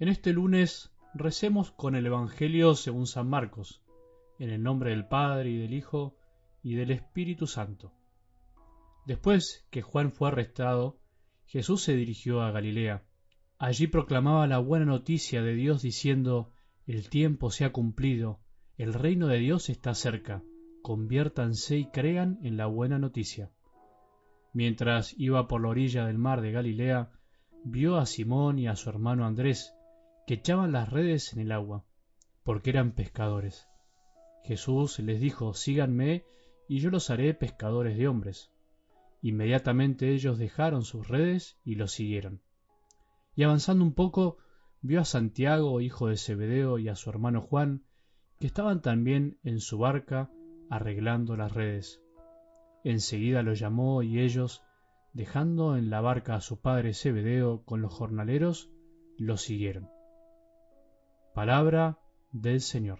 En este lunes recemos con el Evangelio según San Marcos, en el nombre del Padre y del Hijo y del Espíritu Santo. Después que Juan fue arrestado, Jesús se dirigió a Galilea. Allí proclamaba la buena noticia de Dios diciendo, El tiempo se ha cumplido, el reino de Dios está cerca, conviértanse y crean en la buena noticia. Mientras iba por la orilla del mar de Galilea, vio a Simón y a su hermano Andrés, que echaban las redes en el agua, porque eran pescadores. Jesús les dijo, síganme, y yo los haré pescadores de hombres. Inmediatamente ellos dejaron sus redes y los siguieron. Y avanzando un poco, vio a Santiago, hijo de Zebedeo, y a su hermano Juan, que estaban también en su barca arreglando las redes. Enseguida los llamó y ellos, dejando en la barca a su padre Zebedeo con los jornaleros, lo siguieron. Palabra del Señor.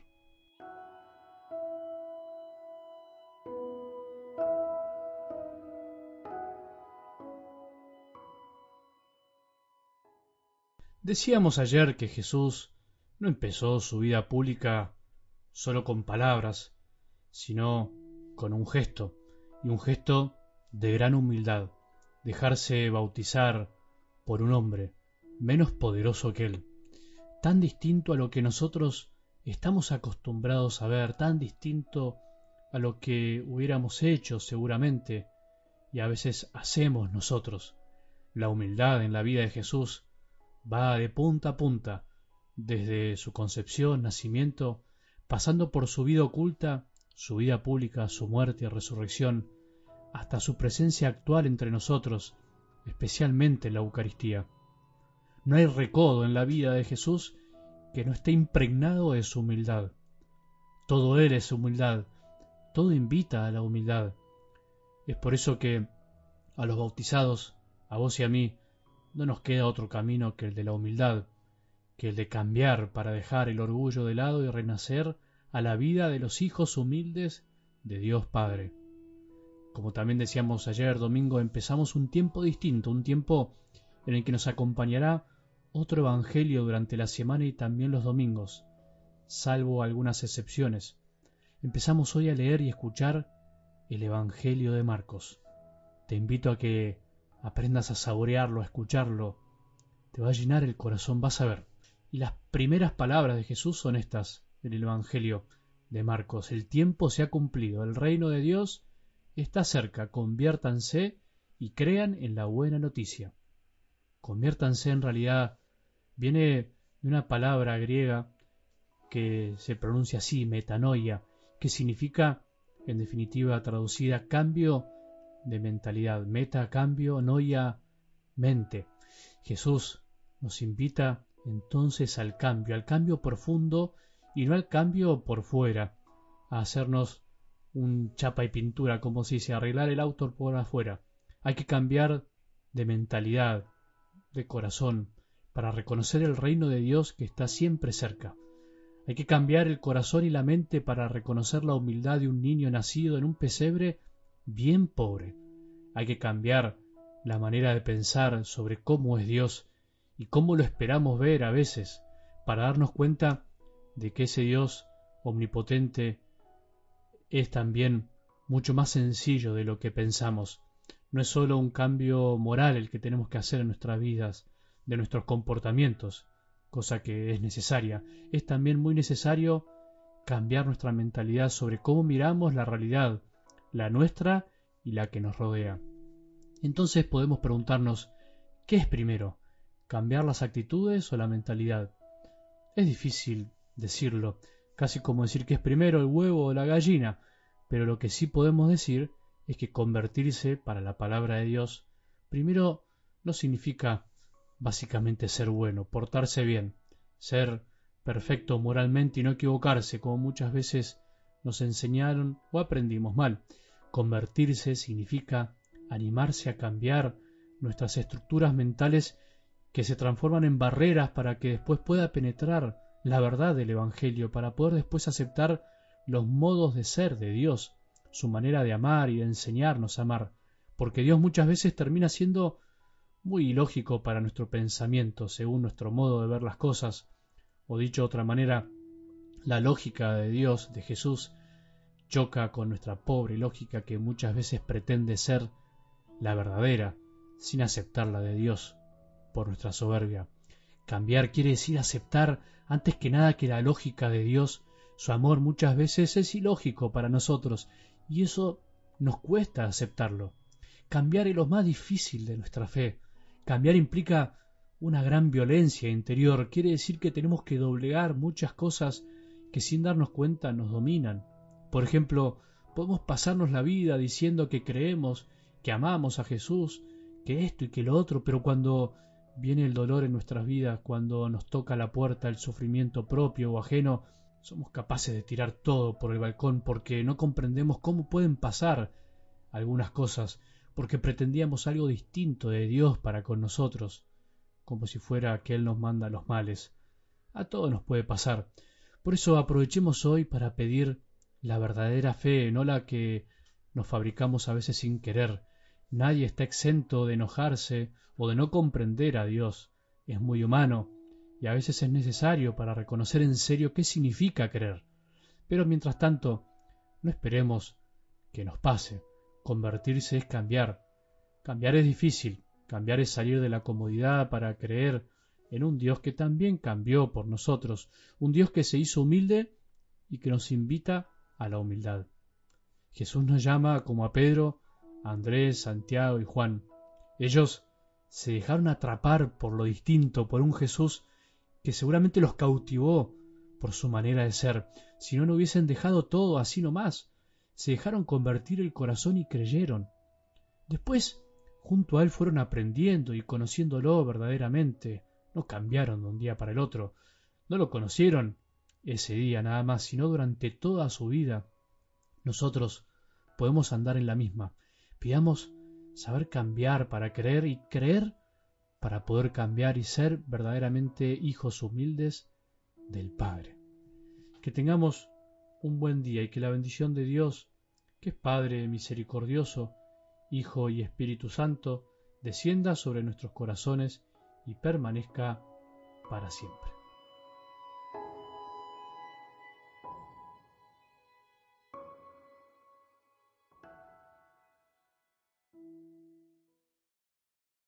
Decíamos ayer que Jesús no empezó su vida pública solo con palabras, sino con un gesto, y un gesto de gran humildad, dejarse bautizar por un hombre menos poderoso que él, tan distinto a lo que nosotros estamos acostumbrados a ver, tan distinto a lo que hubiéramos hecho seguramente y a veces hacemos nosotros. La humildad en la vida de Jesús va de punta a punta, desde su concepción, nacimiento, pasando por su vida oculta, su vida pública, su muerte y resurrección, hasta su presencia actual entre nosotros, especialmente en la Eucaristía. No hay recodo en la vida de Jesús que no esté impregnado de su humildad. Todo Él es humildad, todo invita a la humildad. Es por eso que a los bautizados, a vos y a mí, no nos queda otro camino que el de la humildad, que el de cambiar para dejar el orgullo de lado y renacer a la vida de los hijos humildes de Dios Padre. Como también decíamos ayer domingo, empezamos un tiempo distinto, un tiempo en el que nos acompañará otro Evangelio durante la semana y también los domingos, salvo algunas excepciones. Empezamos hoy a leer y escuchar el Evangelio de Marcos. Te invito a que aprendas a saborearlo, a escucharlo. Te va a llenar el corazón, vas a ver. Y las primeras palabras de Jesús son estas en el Evangelio de Marcos. El tiempo se ha cumplido, el reino de Dios está cerca, conviértanse y crean en la buena noticia. Conviértanse en realidad viene de una palabra griega que se pronuncia así, metanoia, que significa, en definitiva traducida, cambio de mentalidad. Meta, cambio, noia, mente. Jesús nos invita entonces al cambio, al cambio profundo y no al cambio por fuera, a hacernos un chapa y pintura, como si se arreglar el auto por afuera. Hay que cambiar de mentalidad, de corazón, para reconocer el reino de Dios que está siempre cerca. Hay que cambiar el corazón y la mente para reconocer la humildad de un niño nacido en un pesebre bien pobre. Hay que cambiar la manera de pensar sobre cómo es Dios y cómo lo esperamos ver a veces, para darnos cuenta de que ese Dios omnipotente es también mucho más sencillo de lo que pensamos. No es sólo un cambio moral el que tenemos que hacer en nuestras vidas, de nuestros comportamientos, cosa que es necesaria. Es también muy necesario cambiar nuestra mentalidad sobre cómo miramos la realidad, la nuestra y la que nos rodea. Entonces podemos preguntarnos, ¿qué es primero? ¿Cambiar las actitudes o la mentalidad? Es difícil decirlo, casi como decir que es primero el huevo o la gallina, pero lo que sí podemos decir es que convertirse para la palabra de Dios primero no significa básicamente ser bueno, portarse bien, ser perfecto moralmente y no equivocarse, como muchas veces nos enseñaron o aprendimos mal. Convertirse significa animarse a cambiar nuestras estructuras mentales que se transforman en barreras para que después pueda penetrar la verdad del Evangelio, para poder después aceptar los modos de ser de Dios, su manera de amar y de enseñarnos a amar, porque Dios muchas veces termina siendo muy ilógico para nuestro pensamiento, según nuestro modo de ver las cosas, o dicho de otra manera, la lógica de Dios, de Jesús, choca con nuestra pobre lógica que muchas veces pretende ser la verdadera, sin aceptar la de Dios por nuestra soberbia. Cambiar quiere decir aceptar antes que nada que la lógica de Dios, su amor muchas veces es ilógico para nosotros, y eso nos cuesta aceptarlo. Cambiar es lo más difícil de nuestra fe. Cambiar implica una gran violencia interior, quiere decir que tenemos que doblegar muchas cosas que sin darnos cuenta nos dominan. Por ejemplo, podemos pasarnos la vida diciendo que creemos, que amamos a Jesús, que esto y que lo otro, pero cuando viene el dolor en nuestras vidas, cuando nos toca la puerta el sufrimiento propio o ajeno, somos capaces de tirar todo por el balcón porque no comprendemos cómo pueden pasar algunas cosas, porque pretendíamos algo distinto de Dios para con nosotros, como si fuera que Él nos manda los males. A todo nos puede pasar. Por eso aprovechemos hoy para pedir la verdadera fe, no la que nos fabricamos a veces sin querer. Nadie está exento de enojarse o de no comprender a Dios. Es muy humano y a veces es necesario para reconocer en serio qué significa creer. Pero mientras tanto, no esperemos que nos pase. Convertirse es cambiar. Cambiar es difícil. Cambiar es salir de la comodidad para creer en un Dios que también cambió por nosotros, un Dios que se hizo humilde y que nos invita a la humildad. Jesús nos llama como a Pedro, a Andrés, Santiago y Juan. Ellos se dejaron atrapar por lo distinto, por un Jesús que seguramente los cautivó por su manera de ser. Si no, no hubiesen dejado todo así nomás. Se dejaron convertir el corazón y creyeron. Después, junto a él fueron aprendiendo y conociéndolo verdaderamente. No cambiaron de un día para el otro. No lo conocieron ese día nada más, sino durante toda su vida. Nosotros podemos andar en la misma. Pidamos saber cambiar para creer y creer para poder cambiar y ser verdaderamente hijos humildes del Padre. Que tengamos un buen día y que la bendición de Dios, que Padre misericordioso, Hijo y Espíritu Santo, descienda sobre nuestros corazones y permanezca para siempre.